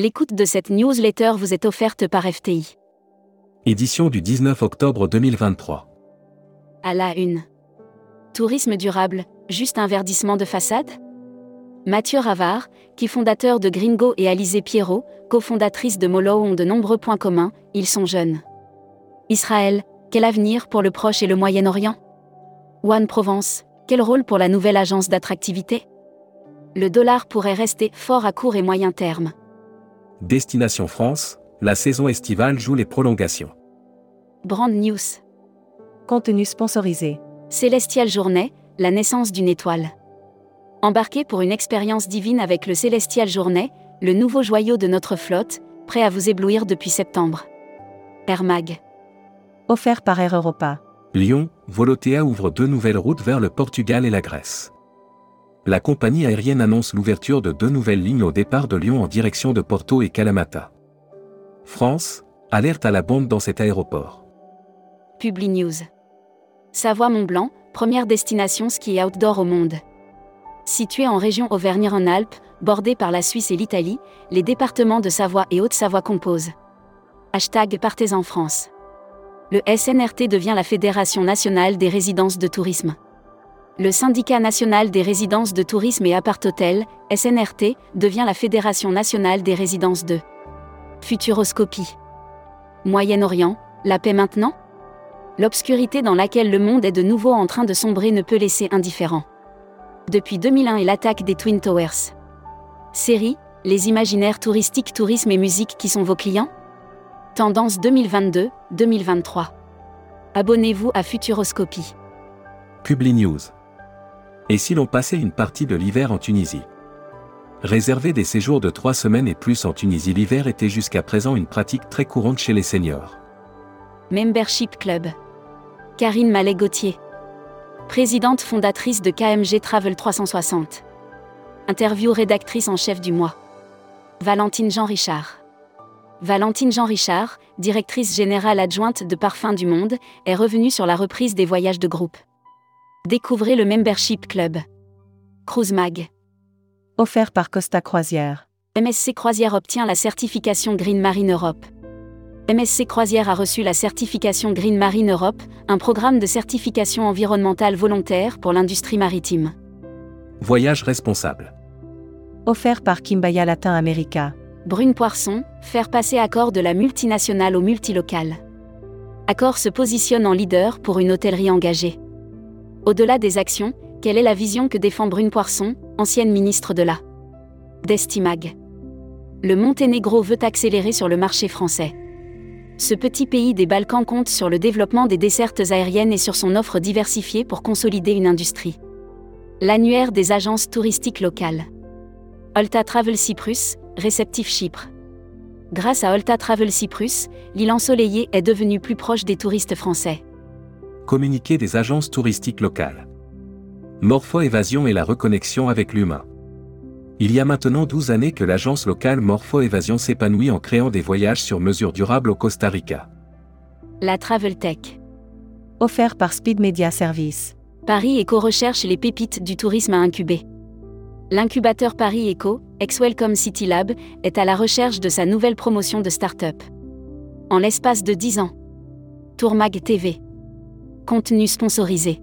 L'écoute de cette newsletter vous est offerte par FTI. Édition du 19 octobre 2023. À la une. Tourisme durable, juste un verdissement de façade? Mathieu Ravard, qui fondateur de Gringo et Alizé Pierrot, cofondatrice de Molo ont de nombreux points communs, ils sont jeunes. Israël, quel avenir pour le Proche et le Moyen-Orient? One Provence, quel rôle pour la nouvelle agence d'attractivité? Le dollar pourrait rester fort à court et moyen terme. Destination France, la saison estivale joue les prolongations. Brand News. Contenu sponsorisé. Célestial Journée, la naissance d'une étoile. Embarquez pour une expérience divine avec le Célestial Journée, le nouveau joyau de notre flotte, prêt à vous éblouir depuis septembre. Air Mag. Offert par Air Europa. Lyon, Volotea ouvre deux nouvelles routes vers le Portugal et la Grèce. La compagnie aérienne annonce l'ouverture de deux nouvelles lignes au départ de Lyon en direction de Porto et Kalamata. France, alerte à la bombe dans cet aéroport. Publi News. Savoie-Mont-Blanc, première destination ski outdoor au monde. Située en région Auvergne-en-Alpes, bordée par la Suisse et l'Italie, les départements de Savoie et Haute-Savoie composent. Hashtag Partez en France. Le SNRT devient la Fédération nationale des résidences de tourisme. Le Syndicat national des résidences de tourisme et appart-hôtel, SNRT, devient la Fédération nationale des résidences de Futuroscopie. Moyen-Orient, la paix maintenant? L'obscurité dans laquelle le monde est de nouveau en train de sombrer ne peut laisser indifférent. Depuis 2001 et l'attaque des Twin Towers. Série, les imaginaires touristiques, tourisme et musique qui sont vos clients? Tendance 2022-2023. Abonnez-vous à Futuroscopie. Publi News. Et si l'on passait une partie de l'hiver en Tunisie? Réserver des séjours de trois semaines et plus en Tunisie l'hiver était jusqu'à présent une pratique très courante chez les seniors. Membership Club. Karine Mallet-Gauthier. Présidente fondatrice de KMG Travel 360. Interview rédactrice en chef du mois. Valentine Jean Richard. Valentine Jean Richard, directrice générale adjointe de Parfums du Monde, est revenue sur la reprise des voyages de groupe. Découvrez le Membership Club. Cruise Mag. Offert par Costa Croisière. MSC Croisière obtient la certification Green Marine Europe. MSC Croisière a reçu la certification Green Marine Europe, un programme de certification environnementale volontaire pour l'industrie maritime. Voyage responsable. Offert par Kimbaya Latin America. Brune Poisson, faire passer Accor de la multinationale au multilocal. Accor se positionne en leader pour une hôtellerie engagée. Au-delà des actions, quelle est la vision que défend Brune Poisson, ancienne ministre de la Destimag? Le Monténégro veut accélérer sur le marché français. Ce petit pays des Balkans compte sur le développement des dessertes aériennes et sur son offre diversifiée pour consolider une industrie. L'annuaire des agences touristiques locales. Olta Travel Cyprus, réceptif Chypre. Grâce à Olta Travel Cyprus, l'île ensoleillée est devenue plus proche des touristes français. Communiqué des agences touristiques locales. Morpho-évasion et la reconnexion avec l'humain. Il y a maintenant 12 années que l'agence locale Morpho-évasion s'épanouit en créant des voyages sur mesure durables au Costa Rica. La Travel Tech. Offert par Speed Media Service. Paris Eco recherche les pépites du tourisme à incuber. L'incubateur Paris Eco, ex-Welcome City Lab, est à la recherche de sa nouvelle promotion de start-up. En l'espace de 10 ans. Tourmag TV. Contenu sponsorisé.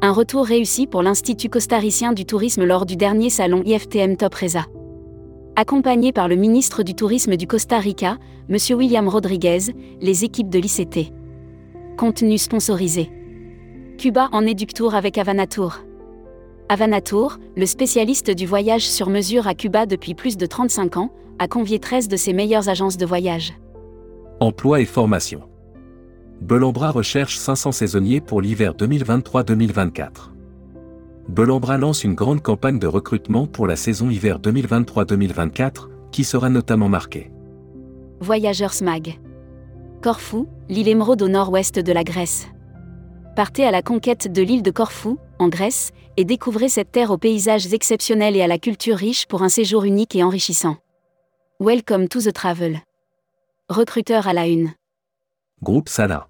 Un retour réussi pour l'Institut costaricien du tourisme lors du dernier salon IFTM Top Reza. Accompagné par le ministre du Tourisme du Costa Rica, M. William Rodriguez, les équipes de l'ICT. Contenu sponsorisé. Cuba en éductour avec Avanatour. Avanatour, le spécialiste du voyage sur mesure à Cuba depuis plus de 35 ans, a convié 13 de ses meilleures agences de voyage. Emploi et formation. Belambra recherche 500 saisonniers pour l'hiver 2023-2024. Belambra lance une grande campagne de recrutement pour la saison hiver 2023-2024, qui sera notamment marquée. Voyageurs Mag. Corfou, l'île émeraude au nord-ouest de la Grèce. Partez à la conquête de l'île de Corfou, en Grèce, et découvrez cette terre aux paysages exceptionnels et à la culture riche pour un séjour unique et enrichissant. Welcome to the travel. Recruteur à la une. Groupe Sala.